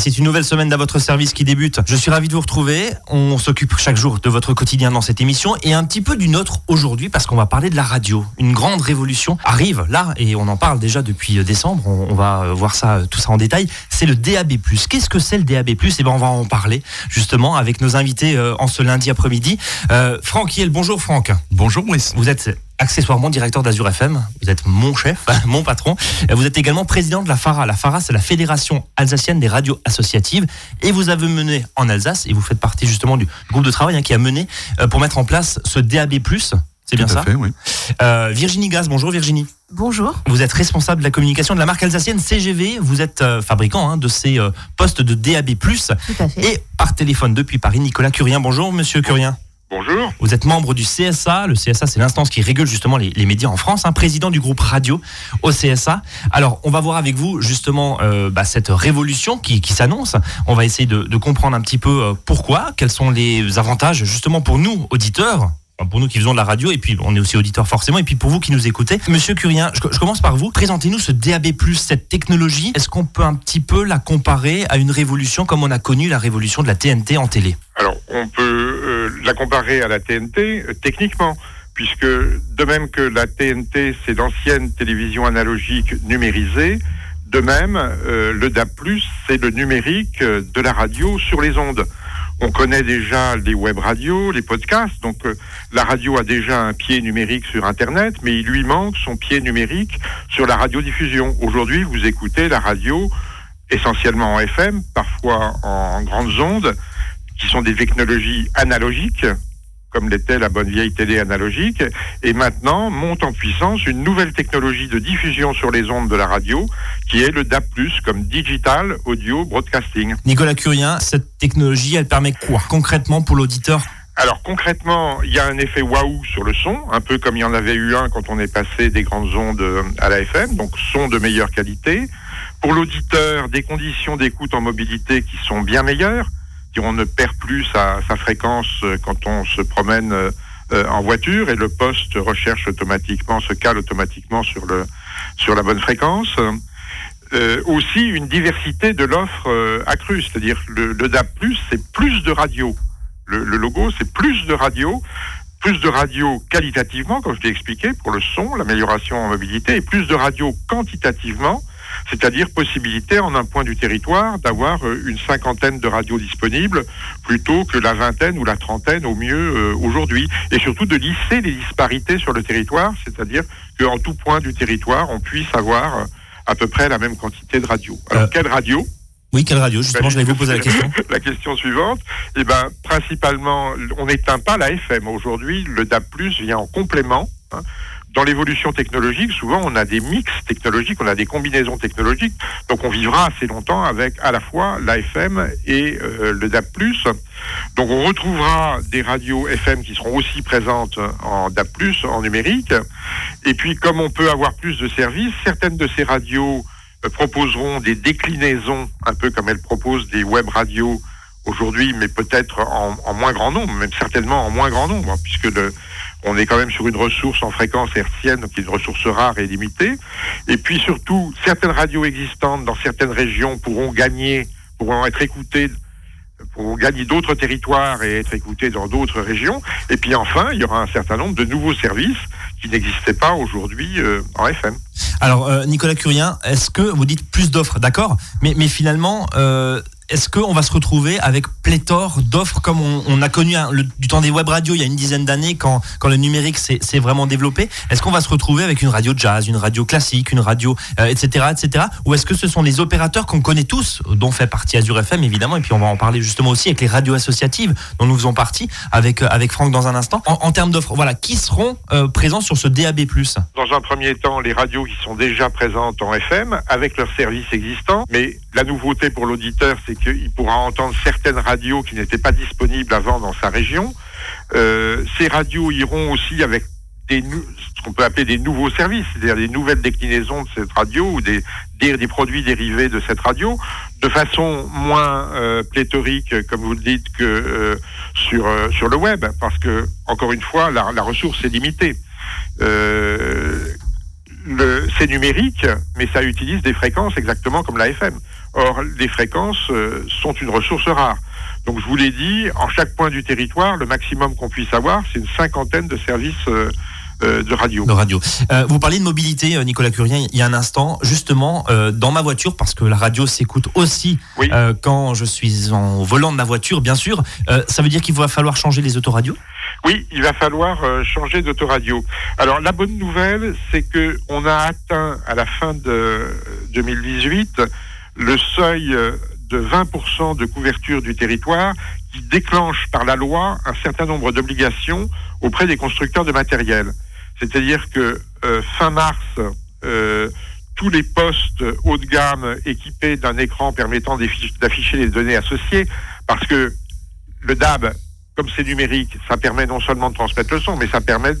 c'est une nouvelle semaine d'à votre service qui débute. Je suis ravi de vous retrouver. On s'occupe chaque jour de votre quotidien dans cette émission et un petit peu du nôtre aujourd'hui parce qu'on va parler de la radio. Une grande révolution arrive là et on en parle déjà depuis décembre. On, va voir ça, tout ça en détail. C'est le DAB+. Qu'est-ce que c'est le DAB+, Eh ben, on va en parler justement avec nos invités euh, en ce lundi après-midi. Euh, Franck Hiel, bonjour Franck. Bonjour Maurice. Vous êtes accessoirement directeur d'Azur FM. Vous êtes mon chef, mon patron. Vous êtes également président de la FARA. La FARA, c'est la Fédération alsacienne des radios associatives. Et vous avez mené en Alsace, et vous faites partie justement du groupe de travail hein, qui a mené euh, pour mettre en place ce DAB+. C'est bien ça fait, oui. Euh, Virginie Gaz, bonjour Virginie. Bonjour. Vous êtes responsable de la communication de la marque alsacienne CGV. Vous êtes euh, fabricant hein, de ces postes de DAB+. Tout à fait. Et par téléphone depuis Paris, Nicolas Curien. Bonjour Monsieur Curien. Bonjour. Vous êtes membre du CSA. Le CSA, c'est l'instance qui régule justement les, médias en France, hein, président du groupe radio au CSA. Alors, on va voir avec vous justement euh, bah, cette révolution qui, s'annonce. On va essayer de, comprendre un petit peu euh, pourquoi, quels sont les avantages justement pour nous, auditeurs, pour nous qui faisons de la radio, et puis on est aussi auditeur forcément, et puis pour vous qui nous écoutez. Monsieur Curien, je, commence par vous. Présentez-nous ce DAB+, cette technologie. Est-ce qu'on peut un petit peu la comparer à une révolution comme on a connu la révolution de la TNT en télé? Alors, on peut euh, la comparer à la TNT euh, techniquement, puisque de même que la TNT, c'est l'ancienne télévision analogique numérisée, de même, euh, le DAB+, c'est le numérique de la radio sur les ondes. On connaît déjà les web radios, les podcasts, donc euh, la radio a déjà un pied numérique sur Internet, mais il lui manque son pied numérique sur la radiodiffusion. Aujourd'hui, vous écoutez la radio essentiellement en FM, parfois en grandes ondes, qui sont des technologies analogiques, comme l'était la bonne vieille télé analogique, et maintenant monte en puissance une nouvelle technologie de diffusion sur les ondes de la radio, qui est le DAB+, comme Digital Audio Broadcasting. Nicolas Curien, cette technologie, elle permet quoi concrètement pour l'auditeur? Alors concrètement, il y a un effet waouh sur le son, un peu comme il y en avait eu un quand on est passé des grandes ondes à la FM, donc son de meilleure qualité. Pour l'auditeur, des conditions d'écoute en mobilité qui sont bien meilleures on ne perd plus sa, fréquence euh, quand on se promène euh, euh, en voiture et le poste recherche automatiquement, se cale automatiquement sur, le, sur la bonne fréquence. aussi une diversité de l'offre accrue, c'est-à-dire le, le DAB+, c'est plus de radio. Le, le logo, c'est plus de radio, plus de radio qualitativement, comme je l'ai expliqué, pour le son, l'amélioration en mobilité, et plus de radio quantitativement, c'est-à-dire possibilité en un point du territoire d'avoir euh, une cinquantaine de radios disponibles plutôt que la vingtaine ou la trentaine au mieux euh, aujourd'hui, et surtout de lisser les disparités sur le territoire, c'est-à-dire qu'en tout point du territoire, on puisse avoir euh, à peu près la même quantité de radios. Alors, quelle radio? Oui, quelle radio Justement, je vais vous poser la question. la question suivante. Eh ben, principalement, on n'éteint pas la FM. Aujourd'hui, le DAB+ vient en complément. Hein, dans l'évolution technologique, souvent on a des mix technologiques, on a des combinaisons technologiques, donc on vivra assez longtemps avec à la fois l'AFM et euh, le DAB+. Donc on retrouvera des radios FM qui seront aussi présentes en DAB+, en numérique. Et puis comme on peut avoir plus de services, certaines de ces radios euh, proposeront des déclinaisons, un peu comme elles proposent des web radios aujourd'hui, mais peut-être en, moins grand nombre, même certainement en moins grand nombre, puisque le, on est quand même sur une ressource en fréquence hertzienne, qui est une ressource rare et limitée. Et puis surtout, certaines radios existantes dans certaines régions pourront gagner, pourront être écoutées, pourront gagner d'autres territoires et être écoutées dans d'autres régions. Et puis enfin, il y aura un certain nombre de nouveaux services qui n'existaient pas aujourd'hui euh, en FM. Alors, euh, Nicolas Curien, est-ce que vous dites plus d'offres, d'accord? Mais, mais finalement, euh, est-ce qu'on va se retrouver avec pléthore d'offres comme on, a connu du temps des web radios il y a une dizaine d'années quand, quand le numérique s'est vraiment développé? Est-ce qu'on va se retrouver avec une radio jazz, une radio classique, une radio, etc., euh, etc. Ou est-ce que ce sont les opérateurs qu'on connaît tous, dont fait partie Azure FM évidemment, et puis on va en parler justement aussi avec les radios associatives dont nous faisons partie avec, euh, avec Franck dans un instant. En, termes d'offres, voilà, qui seront euh, présents sur ce DAB Dans un premier temps, les radios qui sont déjà présentes en FM avec leurs services existants, mais la nouveauté pour l'auditeur, c'est qu'il pourra entendre certaines radios qui n'étaient pas disponibles avant dans sa région. Euh, ces radios iront aussi avec ce qu'on peut appeler des nouveaux services, c'est-à-dire des nouvelles déclinaisons de cette radio ou des, produits dérivés de cette radio, de façon moins euh, pléthorique, comme vous le dites, que euh, sur, sur le web, parce que, encore une fois, la, la ressource est limitée. c'est numérique, mais ça utilise des fréquences exactement comme la FM. Or, les fréquences sont une ressource rare. Donc je vous l'ai dit, en chaque point du territoire, le maximum qu'on puisse avoir, c'est une cinquantaine de services euh, de radio. De radio. Euh, vous parliez de mobilité, euh, Nicolas Curien, il y a un instant. Justement, dans ma voiture, parce que la radio s'écoute aussi quand je suis en volant de ma voiture, bien sûr, ça veut dire qu'il va falloir changer les autoradios? Oui, il va falloir changer d'autoradio. Alors la bonne nouvelle, c'est que on a atteint à la fin de 2018 le seuil de 20% de couverture du territoire qui déclenche par la loi un certain nombre d'obligations auprès des constructeurs de matériel. C'est-à-dire que euh, fin mars, euh, tous les postes haut de gamme équipés d'un écran permettant d'afficher les données associées, parce que le DAB, comme c'est numérique, ça permet non seulement de transmettre le son, mais ça permet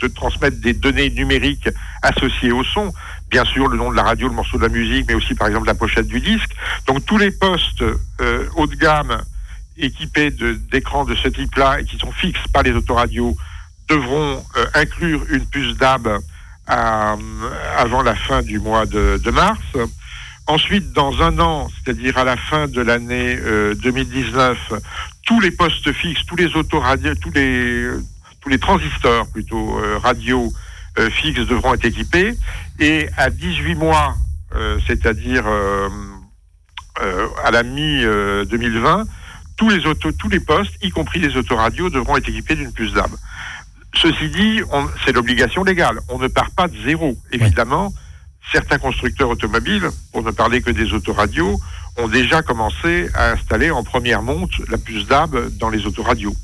de transmettre des données numériques associées au son. Bien sûr, le nom de la radio, le morceau de la musique, mais aussi par exemple la pochette du disque. Donc tous les postes euh, haut de gamme équipés d'écrans de, ce type-là et qui sont fixes par les autoradios devront euh, inclure une puce DAB avant la fin du mois de, mars. Ensuite, dans un an, c'est-à-dire à la fin de l'année 2019, euh, tous les postes fixes, tous les autoradios, tous les tous les transistors plutôt euh, radio fixes devront être équipés. Et à 18 mois, c'est-à-dire à la mi 2020, tous les autos, tous les postes, y compris les autoradios, devront être équipés d'une puce DAB. Ceci dit, c'est l'obligation légale. On ne part pas de zéro. Évidemment, certains constructeurs automobiles, pour ne parler que des autoradios, ont déjà commencé à installer en première monte la puce DAB dans les autoradios.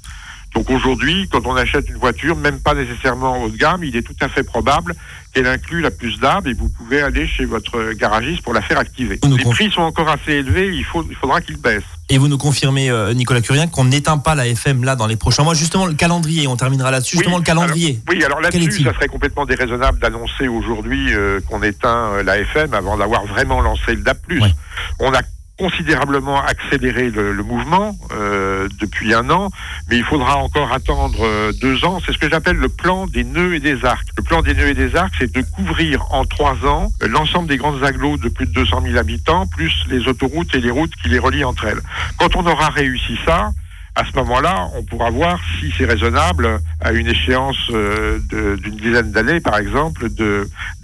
Donc aujourd'hui, quand on achète une voiture, même pas nécessairement haut de gamme, il est tout à fait probable qu'elle inclut la puce d'arbre et vous pouvez aller chez votre garagiste pour la faire activer. Les prix sont encore assez élevés, il, faut, il faudra qu'ils baissent. Et vous nous confirmez, euh, Nicolas Curien, qu'on n'éteint pas la FM là dans les prochains mois. Justement, le calendrier, on terminera là-dessus. Justement, le calendrier. oui, alors là-dessus, ça serait complètement déraisonnable d'annoncer aujourd'hui euh, qu'on éteint euh, la FM avant d'avoir vraiment lancé le DAP+. On a considérablement accéléré le, mouvement euh, depuis un an, mais il faudra encore attendre euh, deux ans. C'est ce que j'appelle le plan des nœuds et des arcs. Le plan des nœuds et des arcs, c'est de couvrir en trois ans euh, l'ensemble des grandes agglos de plus de 200 000 habitants, plus les autoroutes et les routes qui les relient entre elles. Quand on aura réussi ça, à ce moment-là, on pourra voir si c'est raisonnable, à une échéance euh, d'une dizaine d'années, par exemple,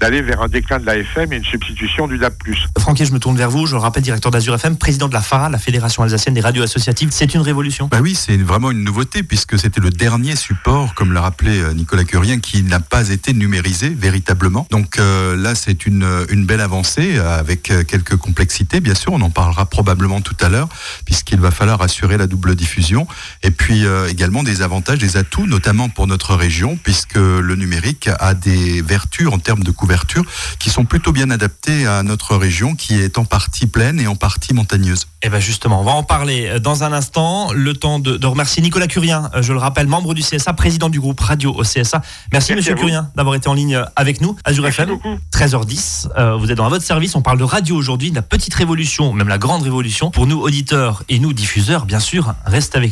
d'aller vers un déclin de la FM et une substitution du DAB+. Francky, je me tourne vers vous. Je le rappelle, directeur d'Azur FM, président de la FARA, la Fédération alsacienne des radios associatives. C'est une révolution Bah oui, c'est vraiment une nouveauté, puisque c'était le dernier support, comme l'a rappelé euh, Nicolas Curien, qui n'a pas été numérisé véritablement. Donc euh, là, c'est une, une belle avancée, avec quelques complexités, bien sûr. On en parlera probablement tout à l'heure, puisqu'il va falloir assurer la double diffusion et puis euh, également des avantages, des atouts, notamment pour notre région, puisque le numérique a des vertus en termes de couverture qui sont plutôt bien adaptées à notre région, qui est en partie pleine et en partie montagneuse. Et eh bien justement, on va en parler euh, dans un instant. Le temps de, remercier Nicolas Curien, euh, je le rappelle, membre du CSA, président du groupe radio au CSA. Merci, Monsieur Curien d'avoir été en ligne avec nous. Azure FM, 13h10. vous êtes dans votre service. On parle de radio aujourd'hui, de la petite révolution, même la grande révolution. Pour nous auditeurs et nous diffuseurs, bien sûr, reste avec nous.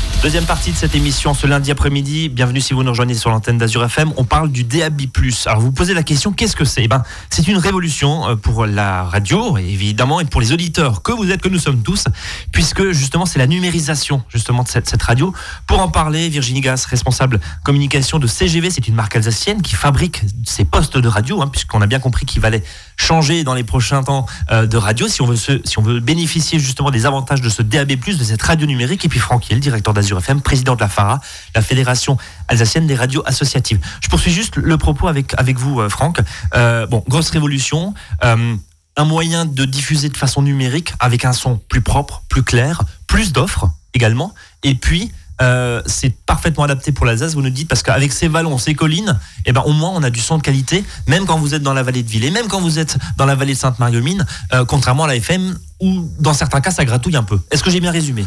Deuxième partie de cette émission ce lundi après-midi. Bienvenue si vous nous rejoignez sur l'antenne d'Azur FM. On parle du DAB+. Alors vous posez la question, qu'est-ce que c'est? Eh ben, c'est une révolution euh, pour la radio, évidemment, et pour les auditeurs que vous êtes, que nous sommes tous, puisque justement c'est la numérisation justement de cette, radio. Pour en parler, Virginie Gas, responsable communication de CGV, c'est une marque alsacienne qui fabrique ces postes de radio, hein, puisqu'on a bien compris qu'il valait changer dans les prochains temps euh, de radio si on veut si on veut bénéficier justement des avantages de ce DAB+, de cette radio numérique. Et puis Franck Hill, directeur d'Azur FM, président de la FARA, la Fédération alsacienne des radios associatives. Je poursuis juste le propos avec, avec vous, euh, Franck. Euh, bon, grosse révolution. euh, un moyen de diffuser de façon numérique avec un son plus propre, plus clair, plus d'offres également. Et puis, c'est parfaitement adapté pour l'Alsace, vous nous dites, parce qu'avec ces vallons, ces collines, eh ben, au moins on a du son de qualité, même quand vous êtes dans la vallée de Villers, même quand vous êtes dans la vallée de Sainte-Marie-aux-Mines, contrairement à la FM, où dans certains cas ça gratouille un peu. Est-ce que j'ai bien résumé?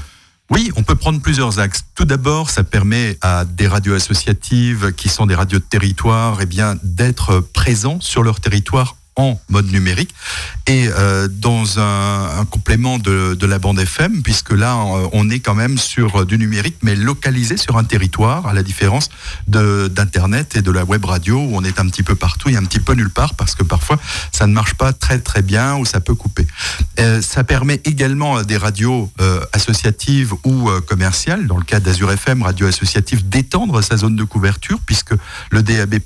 Oui, on peut prendre plusieurs axes. Tout d'abord, ça permet à des radios associatives qui sont des radios de territoire eh d'être présents sur leur territoire en mode numérique et euh, dans un, complément de, la bande FM, puisque là, euh, on est quand même sur du numérique, mais localisé sur un territoire, à la différence d'Internet et de la web radio, où on est un petit peu partout et un petit peu nulle part, parce que parfois, ça ne marche pas très très bien ou ça peut couper. Euh, ça permet également à des radios euh, associatives ou euh, commerciales, dans le cas d'Azur FM, radio associative, d'étendre sa zone de couverture, puisque le DAB+,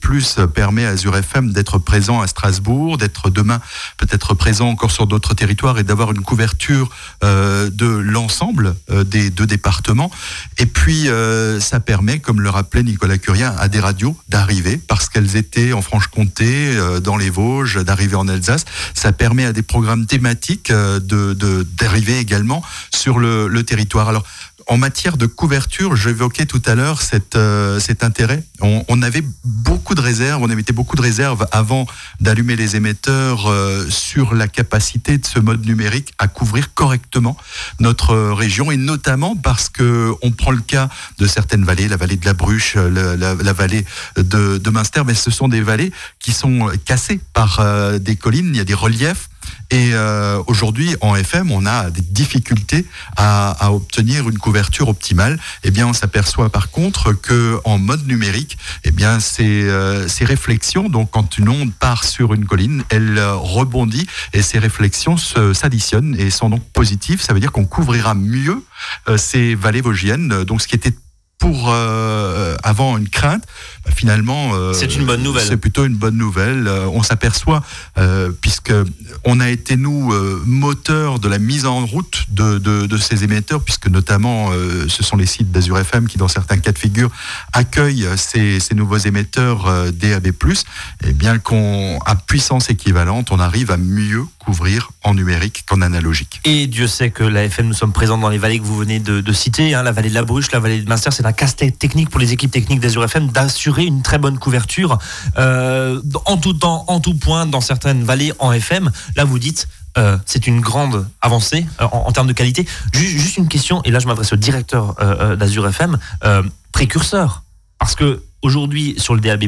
permet à Azur FM d'être présent à Strasbourg, d'être demain peut-être présent encore sur d'autres territoires et d'avoir une couverture euh, de l'ensemble euh, des deux départements. Et puis, euh, ça permet, comme le rappelait Nicolas Curien, à des radios d'arriver, parce qu'elles étaient en Franche-Comté, dans les Vosges, d'arriver en Alsace. Ça permet à des programmes thématiques de d'arriver également sur le, territoire. En matière de couverture, j'évoquais tout à l'heure cet, euh, cet intérêt. On, avait beaucoup de réserves, on émettait beaucoup de réserves avant d'allumer les émetteurs euh, sur la capacité de ce mode numérique à couvrir correctement notre euh, région et notamment parce que on prend le cas de certaines vallées, la vallée de la Bruche, la, vallée de, de Münster, mais ce sont des vallées qui sont cassées par des collines, il y a des reliefs. Et euh, aujourd'hui, en FM, on a des difficultés à, à obtenir une couverture optimale. Eh bien, on s'aperçoit par contre que en mode numérique, eh bien, ces, euh, ces réflexions, donc quand une onde part sur une colline, elle euh, rebondit et ces réflexions s'additionnent et sont donc positives. Ça veut dire qu'on couvrira mieux euh, ces vallées vosgiennes. Donc, ce qui était pour euh, avant une crainte, finalement, euh, C'est une bonne nouvelle. C'est plutôt une bonne nouvelle. Euh, on s'aperçoit, euh, puisque on a été nous euh, moteur de la mise en route de, de, de ces émetteurs, puisque notamment ce sont les sites d'Azur FM qui, dans certains cas de figure, accueillent ces, ces nouveaux émetteurs DAB+. Et bien qu'on à puissance équivalente, on arrive à mieux couvrir en numérique qu'en analogique. Et Dieu sait que la FM, nous sommes présents dans les vallées que vous venez de, de citer, hein, la vallée de la Bruche, la vallée de Munster. C'est un casse-tête technique pour les équipes techniques d'Azur FM d'assurer une très bonne couverture euh, en tout temps, en tout point, dans certaines vallées en FM. Là, vous dites, euh, c'est une grande avancée euh, en, termes de qualité. Ju- Juste, une question, et là je m'adresse au directeur euh, d'Azur FM, précurseur. Parce que aujourd'hui, sur le DAB,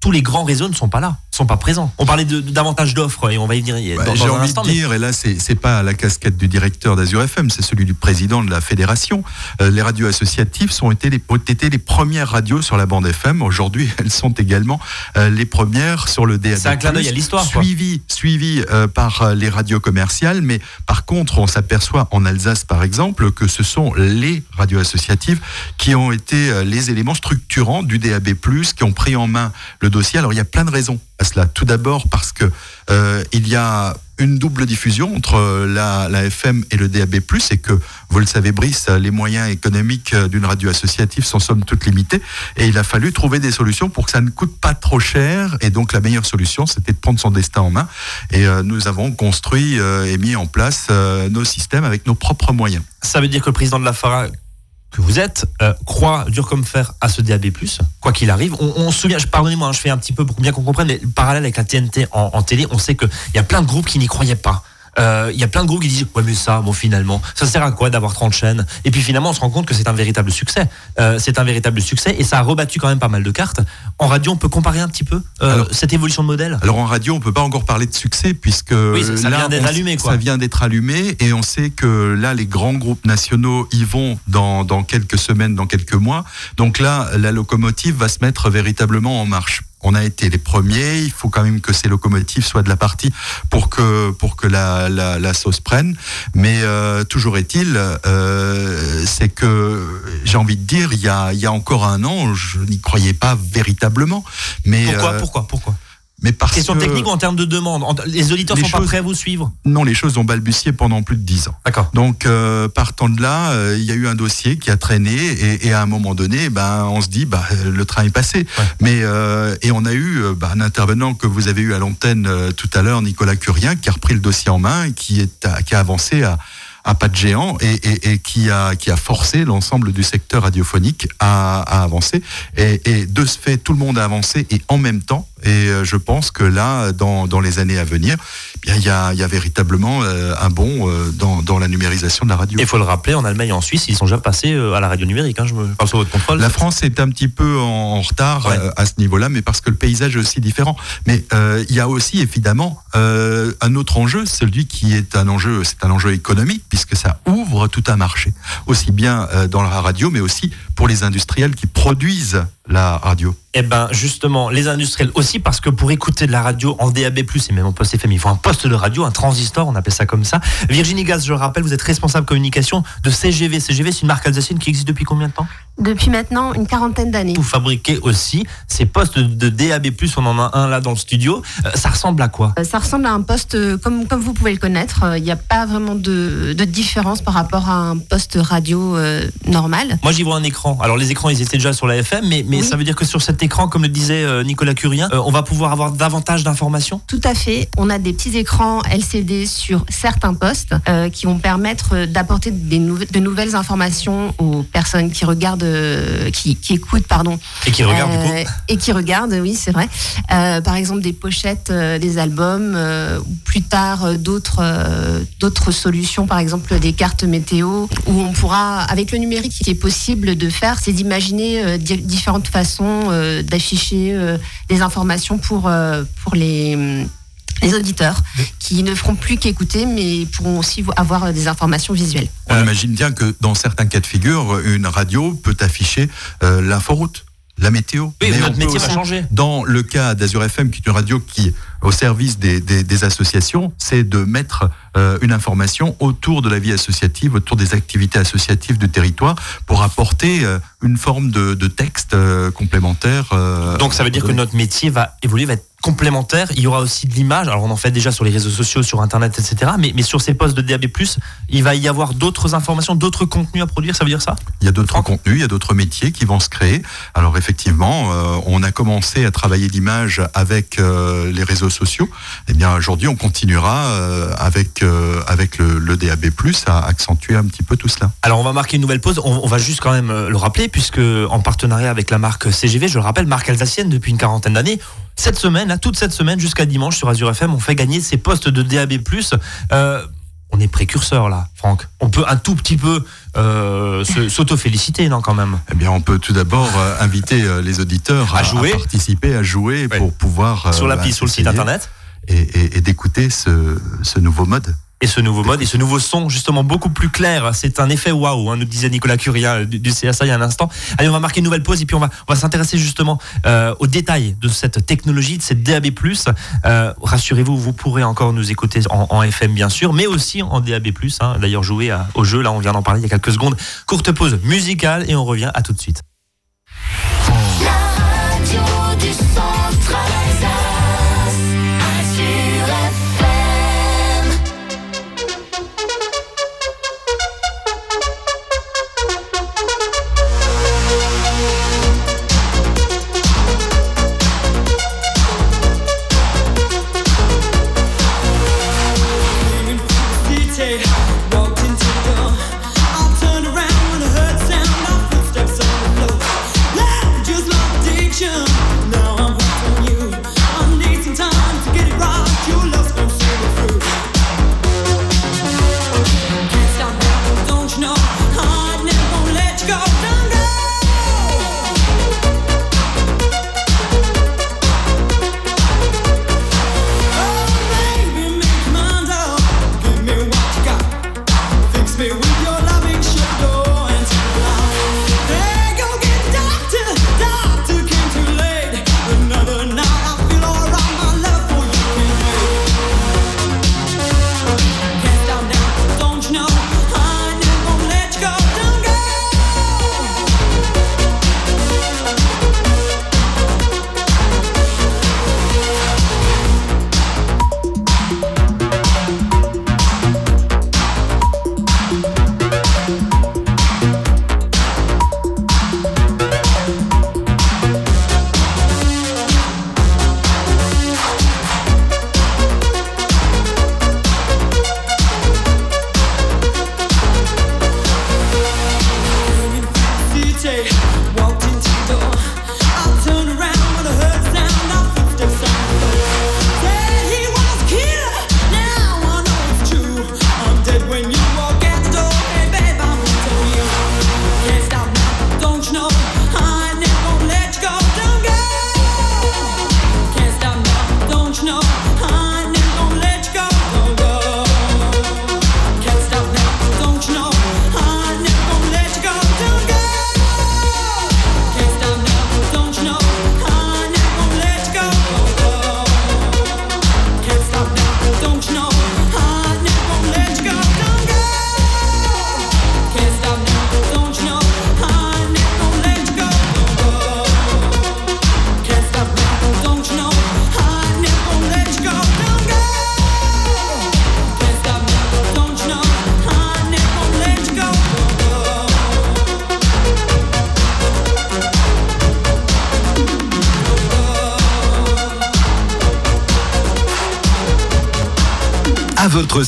tous les grands réseaux ne sont pas là, sont pas présents. On parlait de, de- davantage d'offres et on va y venir dans, J'ai envie instant. de mais- dire, et là, c'est pas la casquette du directeur d'Azur FM, c'est celui du président de la fédération. Euh, les radios associatives sont été les, ont été les premières radios sur la bande FM. Aujourd'hui, elles sont également euh, les premières sur le DAB+. C'est un clin d'œil à l'histoire, quoi. Suivi, suivi euh, par les radios commerciales, mais par contre, on s'aperçoit en Alsace, par exemple, que ce sont les radios associatives qui ont été les éléments structurants du DAB+, qui ont pris en main le dossier. Alors, il y a plein de raisons à cela. Tout d'abord parce que euh, il y a une double diffusion entre euh, la, FM et le DAB+, et que, vous le savez, Brice, les moyens économiques euh, d'une radio associative sont somme toute limités, et il a fallu trouver des solutions pour que ça ne coûte pas trop cher, et donc la meilleure solution, c'était de prendre son destin en main, et nous avons construit et mis en place nos systèmes avec nos propres moyens. Ça veut dire que le président de la FARA que vous êtes euh, croit dur comme fer à ce DAB+, quoi qu'il arrive. On, on pardonnez-moi, hein, je fais un petit peu pour bien qu'on comprenne, mais le parallèle avec la TNT en télé, on sait qu'il y a plein de groupes qui n'y croyaient pas. Euh, Il y a plein de groupes qui disent ouais mais ça bon finalement ça sert à quoi d'avoir 30 chaînes? Et puis finalement on se rend compte que c'est un véritable succès Euh, c'est un véritable succès et ça a rebattu quand même pas mal de cartes en radio on peut comparer un petit peu euh, Alors- cette évolution de modèle? Alors en radio, on peut pas encore parler de succès puisque ça- ça là, vient d'être allumé, quoi. Ça vient d'être allumé et on sait que là, les grands groupes nationaux y vont dans, dans quelques semaines, dans quelques mois. Donc là, la locomotive va se mettre véritablement en marche. On a été les premiers. Il faut quand même que ces locomotives soient de la partie pour que pour que la, la, la sauce prenne. Mais euh, toujours est-il, euh, c'est que j'ai envie de dire, il y a il y a encore un an, je n'y croyais pas véritablement. Mais pourquoi euh, pourquoi pourquoi? Mais parce question que- technique ou en termes de demande les auditeurs sont pas choses- prêts à vous suivre Non, les choses ont balbutié pendant plus de dix ans. d'accord Donc, euh, partant de là, euh, il y a eu un dossier qui a traîné et, et à un moment donné, ben, on se dit, euh, le train est passé. Ouais. Mais euh, et on a eu bah, un intervenant que vous avez eu à l'antenne tout à l'heure, Nicolas Curien, qui a repris le dossier en main et qui est à- qui a avancé à à pas de géant et, et- et qui a qui a forcé l'ensemble du secteur radiophonique à, à avancer et, et de ce fait tout le monde a avancé et en même temps et euh, je pense que là dans, dans les années à venir eh bien il y a, il y a véritablement euh, un bond euh, dans, dans la numérisation de la radio. Il faut le rappeler, en Allemagne et en Suisse, ils sont déjà passés à la radio numérique. Hein, je me parle sur votre contrôle. La France est un petit peu en, retard Ouais. à ce niveau-là, mais parce que le paysage est aussi différent. Mais euh, il y a aussi évidemment euh, un autre enjeu, celui qui est un enjeu, c'est un enjeu économique puisque ça ouvre tout un marché, aussi bien dans la radio, mais aussi pour les industriels qui produisent la radio. Eh ben justement, les industriels aussi, parce que pour écouter de la radio en DAB+, et même en poste FM, il faut un poste de radio, un transistor, on appelle ça comme ça. Virginie Gaz, je le rappelle, vous êtes responsable communication de CGV. CGV, c'est une marque alsacienne qui existe depuis combien de temps? Depuis maintenant une quarantaine d'années. Vous fabriquez aussi ces postes de DAB+, on en a un là dans le studio. Euh, ça ressemble à quoi? Euh, Ça ressemble à un poste, euh, comme, comme vous pouvez le connaître, euh, il n'y a pas vraiment de, de différence par rapport à un poste radio euh, normal. Moi, j'y vois un écran. Alors, les écrans, ils étaient déjà sur la FM, mais, mais Oui. ça veut dire que sur cet écran, comme le disait euh, Nicolas Curien, euh, on va pouvoir avoir davantage d'informations? Tout à fait. On a des petits écrans LCD sur certains postes euh, qui vont permettre d'apporter des de nouvelles informations aux personnes qui regardent, euh, qui, qui écoutent, pardon, et qui regardent du coup. Et qui regardent, oui, c'est vrai. Par exemple, des pochettes des albums, ou plus tard d'autres d'autres solutions, par exemple des cartes météo, où on pourra, avec le numérique, ce qui est possible de faire, c'est d'imaginer euh, di- différentes façons euh, d'afficher euh, des informations pour euh, pour les les auditeurs qui ne feront plus qu'écouter mais pourront aussi vo- avoir des informations visuelles. On imagine bien que dans certains cas de figure, une radio peut afficher euh, l'inforoute, la météo. Oui, Mais notre métier va changer. Dans le cas d'Azur FM, qui est une radio qui au service des, des- des associations, c'est de mettre euh, une information autour de la vie associative, autour des activités associatives du territoire, pour apporter euh, une forme de, de texte euh, complémentaire. Donc, ça veut dire que notre métier va évoluer, va être complémentaire. Il y aura aussi de l'image. Alors, on en fait déjà sur les réseaux sociaux, sur Internet, etc. Mais, mais sur ces postes de DAB+, il va y avoir d'autres informations, d'autres contenus à produire. Ça veut dire ça? Il y a d'autres contenus, il y a d'autres métiers qui vont se créer. Alors effectivement, euh, on a commencé à travailler l'image avec euh, les réseaux sociaux. Eh bien aujourd'hui, on continuera euh, avec avec le, le DAB+ à accentuer un petit peu tout cela. Alors, on va marquer une nouvelle pause. On, on va juste quand même le rappeler, puisque en partenariat avec la marque CGV, je le rappelle, marque alsacienne depuis une quarantaine d'années, cette semaine, là, toute cette semaine jusqu'à dimanche sur Azure FM, on fait gagner ces postes de DAB+. Euh, on est précurseur là, Franck. On peut un tout petit peu euh, s'auto-féliciter, non, quand même? Eh bien, on peut tout d'abord euh, inviter euh, les auditeurs À jouer. participer, à jouer Ouais. pour pouvoir. euh, Sur l'appli, sur le site internet. Et, et- et d'écouter ce, ce nouveau mode. Et ce nouveau mode et ce nouveau son, justement, beaucoup plus clair. C'est un effet waouh, hein, nous disait Nicolas Curien euh, du, CSA il y a un instant. Allez, on va marquer une nouvelle pause et puis on va, s'intéresser justement euh, aux détails de cette technologie, de cette DAB+. Euh, Rassurez-vous, vous pourrez encore nous écouter en, FM, bien sûr, mais aussi en DAB+. Hein. D'ailleurs, jouer au jeu, là, on vient d'en parler il y a quelques secondes. Courte pause musicale et on revient à tout de suite.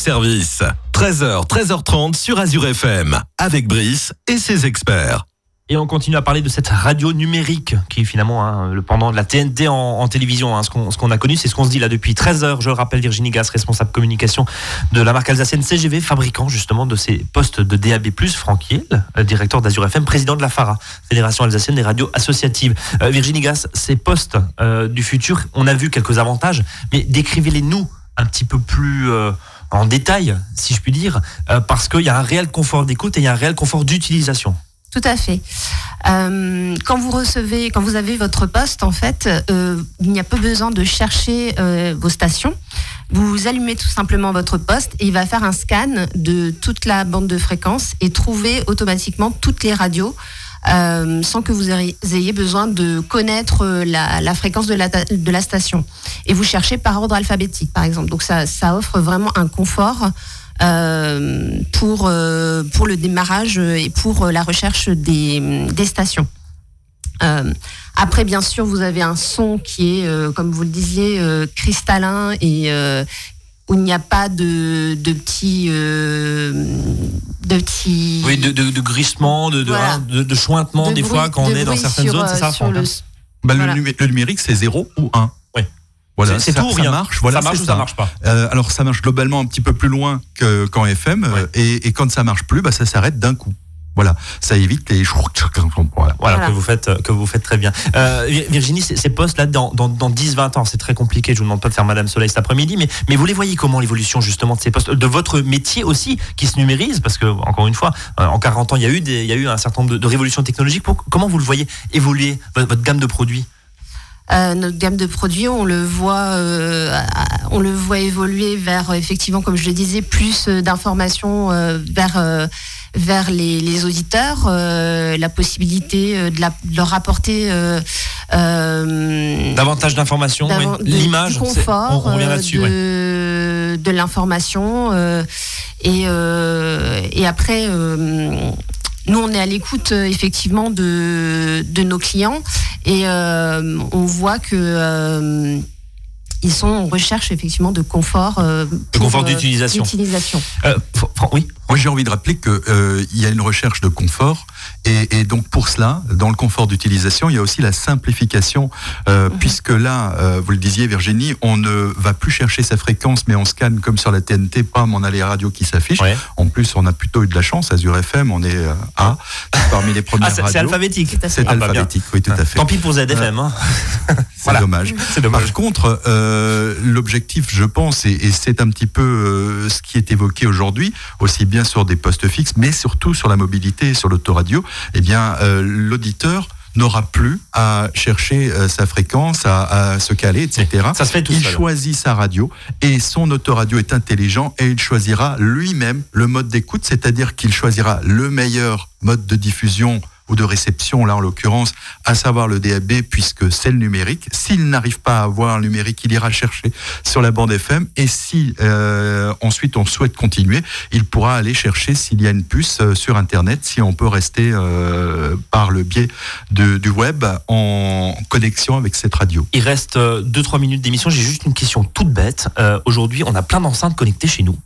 Service. 13h, 13h30 sur Azure FM. Avec Brice et ses experts. Et on continue à parler de cette radio numérique qui est finalement hein, le pendant de la TNT en, en télévision. hein. Ce qu'on a connu, c'est ce qu'on se dit là depuis 13 heures. Je le rappelle, Virginie Gas, responsable communication de la marque alsacienne CGV, fabricant justement de ces postes de DAB+, Franck Hiel, euh, directeur d'Azur FM, président de la FARA, Fédération alsacienne des radios associatives. Euh, Virginie Gas, ces postes euh, du futur, on a vu quelques avantages, mais décrivez-les nous un petit peu plus... en détail, si je puis dire, euh, parce qu'il y a un réel confort d'écoute et un réel confort d'utilisation. Tout à fait. Euh, quand vous recevez, quand vous avez votre poste, en fait, euh, il n'y a pas besoin de chercher vos stations. Vous allumez tout simplement votre poste et il va faire un scan de toute la bande de fréquences et trouver automatiquement toutes les radios euh, sans que vous ayez besoin de connaître euh, la, fréquence de la, station. Et vous cherchez par ordre alphabétique, par exemple. Donc ça, ça offre vraiment un confort euh, pour, pour le démarrage et pour la recherche des, stations. Après, bien sûr, vous avez un son qui est, comme vous le disiez, cristallin et où il n'y a pas de, de petits, euh, de petits. Oui, de, de, de grissement, de, de, Voilà. hein, de, de chointement, de des bruit- fois, quand on est dans certaines sur, zones, c'est euh, ça, sur Franck, le- Bah, Voilà. le, numé- le numérique, c'est 0 ou 1. Oui. Voilà, C'est- ça, tout ou ça rien marche. Voilà, Ça marche ou ça marche pas Euh, Alors ça marche globalement un petit peu plus loin que qu'en FM, euh, Ouais. et, et quand ça marche plus, bah, ça s'arrête d'un coup. Voilà, ça évite les. Voilà. Voilà, Voilà. que vous faites que vous faites très bien. Euh, Vir- Virginie, ces, ces postes là dans, dans, dans 10-20 ans, c'est très compliqué. Je vous demande pas de faire Madame Soleil cet après-midi, mais mais vous les voyez comment l'évolution justement de ces postes, de votre métier aussi qui se numérise, parce que encore une fois, euh, en 40 ans, il y a eu des, il y a eu un certain nombre de, de révolutions technologiques. Pour- comment vous le voyez évoluer votre, votre gamme de produits? Euh, notre gamme de produits, on le voit, euh, à- on le voit évoluer vers euh, effectivement, comme je le disais, plus euh, d'informations euh, vers euh, vers les, les auditeurs, euh, la possibilité euh, de, la- de leur apporter euh, Davantage d'informations, oui. de- l'image, confort, on, on revient là-dessus. ouais. de, de l'information et, et après. nous, on est à l'écoute effectivement de, de nos clients et on voit que ils sont en recherche effectivement de confort. euh, pour, confort d'utilisation. Euh, oui. Moi, j'ai envie de rappeler que euh, il y a une recherche de confort, et, et donc pour cela, dans le confort d'utilisation, il y a aussi la simplification, euh, puisque là, euh, vous le disiez, Virginie, on ne va plus chercher sa fréquence, mais on scanne comme sur la TNT, pam, on a les radios qui s'affichent. Ouais. En plus, on a plutôt eu de la chance. Azure FM, on est euh, A, parmi les premières Ah, c'est c'est alphabétique. Tout à fait. C'est Ah, bah, alphabétique, oui, tout à fait. Tant pis pour ZFM. hein. C'est Voilà. dommage. C'est dommage. Par contre, euh, l'objectif, je pense, et, et c'est un petit peu euh, ce qui est évoqué aujourd'hui, aussi bien sur des postes fixes, mais surtout sur la mobilité et sur l'autoradio, eh bien, euh, l'auditeur n'aura plus à chercher euh, sa fréquence, à, à se caler, etc. Ça se fait tout il seul. choisit sa radio et son autoradio est intelligent et il choisira lui-même le mode d'écoute, c'est-à-dire qu'il choisira le meilleur mode de diffusion ou de réception, là en l'occurrence, à savoir le DAB, puisque c'est le numérique. S'il n'arrive pas à avoir le numérique, il ira chercher sur la bande FM. Et si euh, ensuite on souhaite continuer, il pourra aller chercher s'il y a une puce euh, sur Internet, si on peut rester euh, par le biais du web en connexion avec cette radio. Il reste 2-3 minutes d'émission. J'ai juste une question toute bête. Aujourd'hui, on a plein d'enceintes connectées chez nous.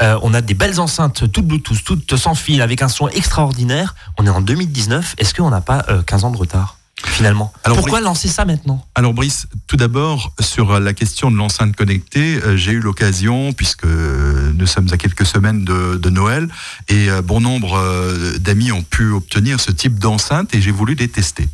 Euh, on a des belles enceintes, toutes Bluetooth, toutes sans fil, avec un son extraordinaire. On est en 2019. Est-ce qu'on n'a pas euh, 15 ans de retard? Finalement Alors, Pourquoi lancer ça maintenant? Alors Brice, tout d'abord sur la question de l'enceinte connectée, euh, j'ai eu l'occasion, puisque nous sommes à quelques semaines de, de Noël, et euh, bon nombre euh, d'amis ont pu obtenir ce type d'enceinte et j'ai voulu les tester.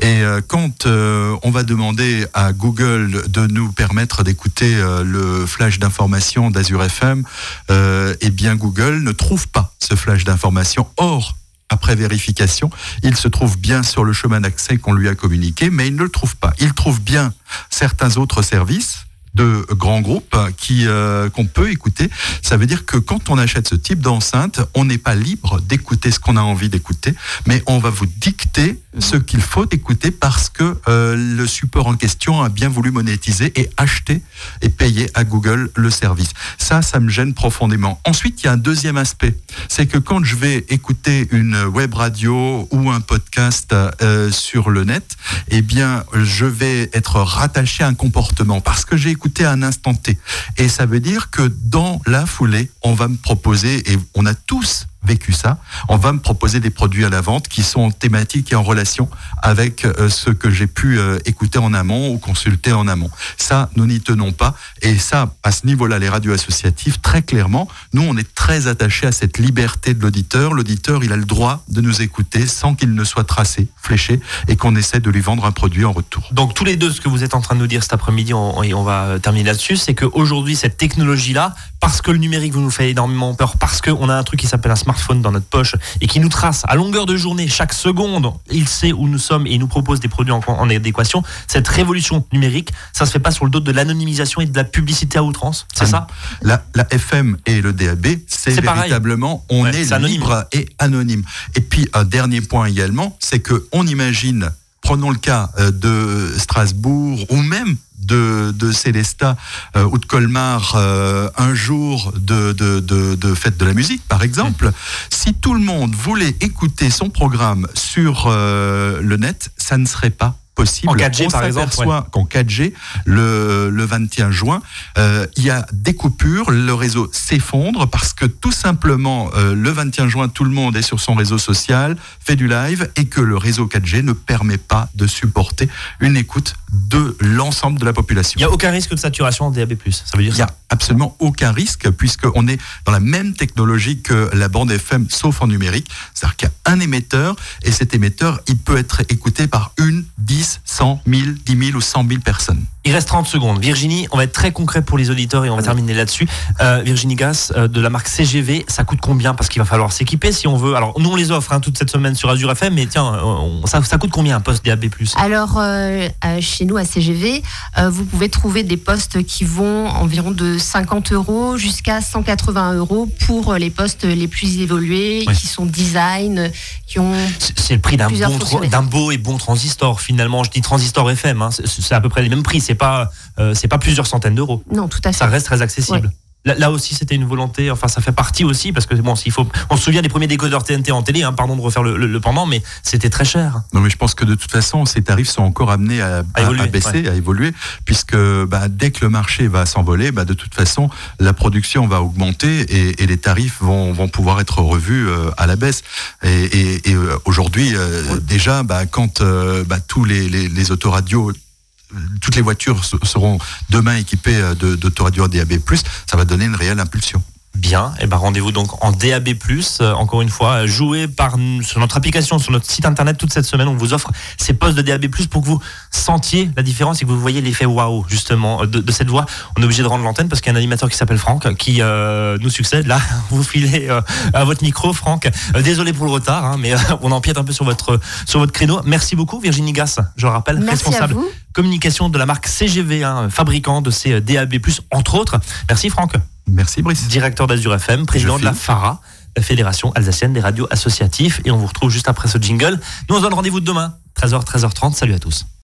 Et euh, quand euh, on va demander à Google de nous permettre d'écouter euh, le flash d'information d'Azure FM, euh, eh bien Google ne trouve pas ce flash d'information. Or, après vérification, il se trouve bien sur le chemin d'accès qu'on lui a communiqué, mais il ne le trouve pas. Il trouve bien certains autres services de grands groupes euh, qu'on peut écouter. Ça veut dire que quand on achète ce type d'enceinte, on n'est pas libre d'écouter ce qu'on a envie d'écouter, mais on va vous dicter ce qu'il faut écouter parce que euh, le support en question a bien voulu monétiser et acheter et payer à Google le service. Ça, ça me gêne profondément. Ensuite, il y a un deuxième aspect, c'est que quand je vais écouter une web radio ou un podcast euh, sur le net, eh bien, je vais être rattaché à un comportement parce que j'ai écouté à un instant T. Et ça veut dire que dans la foulée, on va me proposer, et on a tous vécu ça, on va me proposer des produits à la vente qui sont thématiques et en relation avec euh, ce que j'ai pu euh, écouter en amont ou consulter en amont. Ça, nous n'y tenons pas. Et ça, à ce niveau-là, les radios associatives, très clairement, nous, on est très attachés à cette liberté de l'auditeur. L'auditeur, il a le droit de nous écouter sans qu'il ne soit tracé, fléché, et qu'on essaie de lui vendre un produit en retour. Donc tous les deux, ce que vous êtes en train de nous dire cet après-midi, on, et on va euh, terminer là-dessus, c'est qu'aujourd'hui, cette technologie-là, parce que le numérique vous nous fait énormément peur, parce qu'on a un truc qui s'appelle un smartphone dans notre poche et qui nous trace à longueur de journée, chaque seconde, il sait où nous sommes et il nous propose des produits en, en adéquation. Cette révolution numérique, ça se fait pas sur le dos de l'anonymisation et de la publicité à outrance, c'est Ah ça La, la FM et le DAB, c'est pareil. véritablement, on Ouais, est, anonyme. libre et anonyme. Et puis, un dernier point également, c'est que on imagine, prenons le cas euh, de Strasbourg ou même de, de Célestat euh, ou de Colmar, euh, un jour de, de, de, fête de la musique, par exemple, si tout le monde voulait écouter son programme sur le net, ça ne serait pas possible. En 4G, On par exemple, s'aperçoit qu'en 4G, le, le 21 juin, euh, il y a des coupures, le réseau s'effondre parce que tout simplement, euh, le 21 juin, tout le monde est sur son réseau social, fait du live et que le réseau 4G ne permet pas de supporter une écoute de l'ensemble de la population. Il n'y a aucun risque de saturation en DAB+. Ça veut dire Il n'y a absolument aucun risque puisqu'on est dans la même technologie que la bande FM sauf en numérique. C'est-à-dire qu'il y a un émetteur et cet émetteur, il peut être écouté par une, 10, 100, 1000, 10 000 ou 100 000 personnes. Il reste 30 secondes. Virginie, on va être très concret pour les auditeurs et on va terminer là-dessus. Euh, Virginie Gas, euh, de la marque CGV, ça coûte combien Parce qu'il va falloir s'équiper si on veut? Alors, nous, on les offre hein, toute cette semaine sur Azure FM, mais tiens, on- ça, ça coûte combien un poste DAB Alors, euh, euh, chez nous, à CGV, euh, vous pouvez trouver des postes qui vont environ de 50 euros jusqu'à 180 euros pour les postes les plus évolués, Oui. qui sont design, qui ont... C'est le prix d'un bon, beau et bon transistor, finalement. Je dis transistor FM, hein, c'est c'est à peu près les mêmes prix. C'est pas, euh, c'est pas plusieurs centaines d'euros. Non, tout à fait. Ça reste très accessible. Là, là aussi, c'était une volonté. Enfin, ça fait partie aussi parce que bon, s'il faut, on se souvient des premiers décodeurs TNT en télé. Hein, pardon de refaire le, le- le pendant, mais c'était très cher. Non, mais je pense que de toute façon, ces tarifs sont encore amenés à, À évoluer, baisser, à évoluer, puisque bah, dès que le marché va s'envoler, bah, de toute façon, la production va augmenter et, et les tarifs vont, vont pouvoir être revus euh, à la baisse. Et, et- et, euh, aujourd'hui, euh, déjà, bah, quand euh, bah, tous les, les, les autoradios toutes les voitures se- seront demain équipées euh, de- d'autoradios DAB+, ça va donner une réelle impulsion. Bien, et ben rendez-vous donc en DAB+, euh, encore une fois, par sur notre application, sur notre site internet toute cette semaine, on vous offre ces postes de DAB+, pour que vous sentiez la différence et que vous voyez l'effet waouh, justement, euh, de, de cette voix. On est obligé de rendre l'antenne parce qu'il y a un animateur qui s'appelle Franck, qui euh, nous succède. Là, vous filez euh, à votre micro, Franck. Euh, désolé pour le retard, hein, mais on empiète un peu sur votre, sur votre créneau. Merci beaucoup, Virginie Gass, je le rappelle, Merci responsable communication de la marque CGV, hein, fabricant de ces DAB+, entre autres. Merci Franck Merci Brice. directeur d'Azur FM, président de la. FARA, la Fédération alsacienne des radios associatifs. Et on vous retrouve juste après ce jingle. Nous, on se donne rendez-vous demain, 13h, 13h30. Salut à tous.